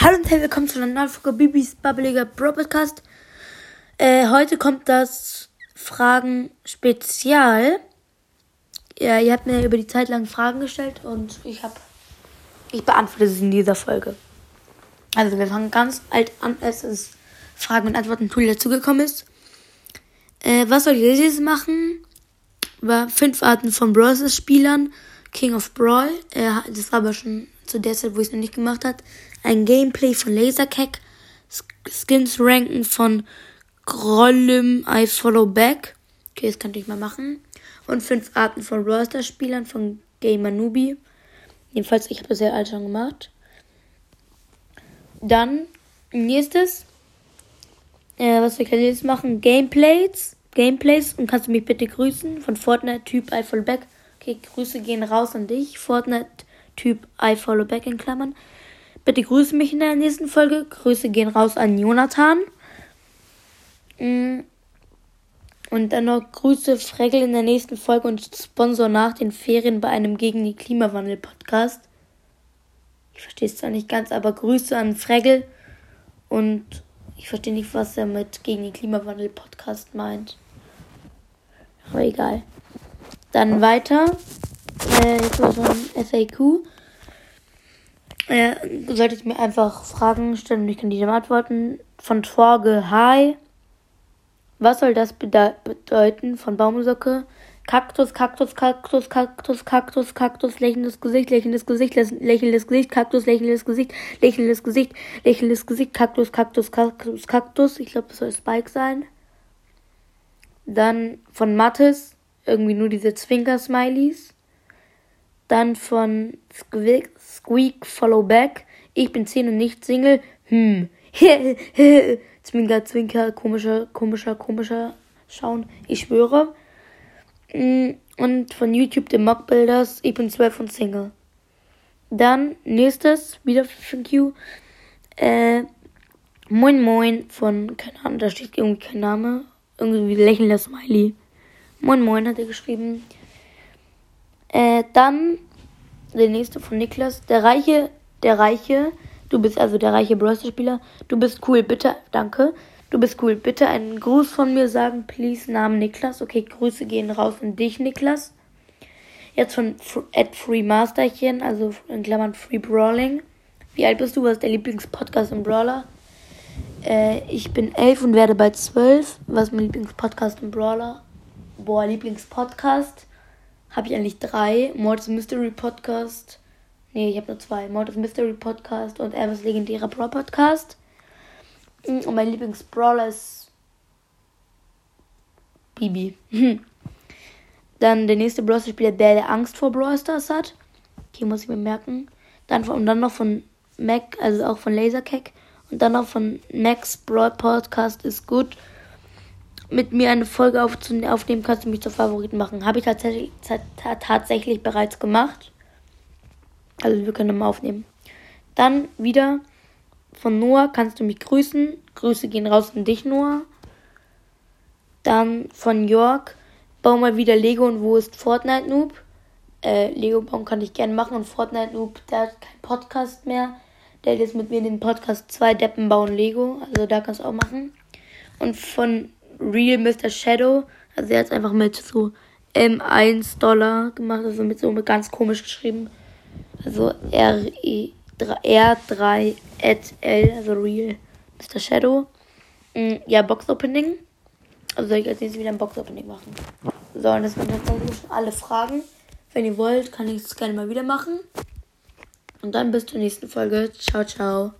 Hallo und herzlich willkommen zu einer neuen Folge Bibis Bubbeliger Bro Podcast. Äh, heute kommt das Fragen-Spezial. Ja, ihr habt mir über die Zeit lang Fragen gestellt und ich habe, ich beantworte sie in dieser Folge. Also wir fangen ganz alt an, als das Fragen- und Antworten-Tool dazugekommen ist. Äh, was soll ich jetzt machen? War fünf Arten von Bros. King of Brawl. Äh, das war aber schon zu der Zeit, wo ich es noch nicht gemacht habe. Ein Gameplay von Lasercack. Skins ranken von Grollim I Follow Back. Okay, das kann ich mal machen. Und fünf Arten von Roster-Spielern von Gamer Nubi. Jedenfalls, ich habe das sehr alt schon gemacht. Dann, nächstes. Äh, was wir jetzt machen? Gameplays. Gameplays. Und kannst du mich bitte grüßen? Von Fortnite Typ I Follow Back. Okay, Grüße gehen raus an dich. Fortnite Typ I Follow Back in Klammern. Bitte grüße mich in der nächsten Folge. Grüße gehen raus an Jonathan. Mm. Und dann noch Grüße Fregel in der nächsten Folge und Sponsor nach den Ferien bei einem gegen die Klimawandel Podcast. Ich verstehe es zwar nicht ganz, aber Grüße an Fregel und ich verstehe nicht, was er mit gegen die Klimawandel Podcast meint. Aber egal. Dann weiter. Äh, jetzt war so ein FAQ. Äh, solltet mir einfach Fragen stellen und ich kann die dann antworten. Von Torge Hi. Was soll das bedeuten von Baumsocke? Kaktus, Kaktus, Kaktus, Kaktus, Kaktus, Kaktus, lächelndes Gesicht, lächelndes Gesicht, lächelndes Gesicht, Kaktus, lächelndes Gesicht, lächelndes Gesicht, lächelndes Gesicht, Kaktus, Kaktus, Kaktus, Kaktus. Ich glaube, das soll Spike sein. Dann von Mattes, irgendwie nur diese Zwinker-Smileys. Dann von Squeak Follow Back. Ich bin 10 und nicht Single. Hm. zwinker, zwinker, komischer, komischer, komischer Schauen. Ich schwöre. Mm, und von YouTube The Mock Builders. Ich bin 12 und Single. Dann nächstes, wieder von Q. Äh, Moin Moin von, keine Ahnung, da steht irgendwie kein Name. Irgendwie lächelnder Smiley. Moin Moin hat er geschrieben. Äh, dann der nächste von Niklas. Der Reiche, der Reiche. Du bist also der reiche Browser-Spieler. Du bist cool, bitte. Danke. Du bist cool. Bitte einen Gruß von mir sagen, please. Namen Niklas. Okay, Grüße gehen raus an dich, Niklas. Jetzt von Ed Free Masterchen, also in Klammern Free Brawling. Wie alt bist du? Was ist der Lieblingspodcast im Brawler? Äh, ich bin elf und werde bald zwölf. Was ist mein Lieblingspodcast im Brawler? Boah, Lieblingspodcast habe ich eigentlich drei. Mortis Mystery Podcast. Nee, ich habe nur zwei. Mortis Mystery Podcast und Elvis legendärer Brawl Podcast. Mm, und mein Lieblingsbrawler ist Bibi. Dann der nächste Brawler-Spieler, der, der Angst vor Brawl Stars hat. Hier muss ich mir merken. Dann von, und dann noch von Mac, also auch von Lasercack. Und dann noch von Max Brawl Podcast ist gut mit mir eine Folge aufnehmen, kannst du mich zur Favoriten machen. Habe ich tatsächlich, tatsächlich bereits gemacht. Also wir können mal aufnehmen. Dann wieder von Noah kannst du mich grüßen. Grüße gehen raus an dich, Noah. Dann von York. Bau mal wieder Lego und wo ist Fortnite Noob? Äh, Lego bauen kann ich gerne machen und Fortnite Noob, der hat keinen Podcast mehr. Der hat jetzt mit mir den Podcast zwei Deppen bauen Lego. Also da kannst du auch machen. Und von Real Mr. Shadow. Also er hat es einfach mit so M1 Dollar gemacht, also mit so ganz komisch geschrieben. Also R-3 L, also Real Mr. Shadow. Mm, ja, Box Opening. Also soll ich als nächstes wieder ein Box Opening machen. So, und das waren tatsächlich alle Fragen. Wenn ihr wollt, kann ich es gerne mal wieder machen. Und dann bis zur nächsten Folge. Ciao, ciao.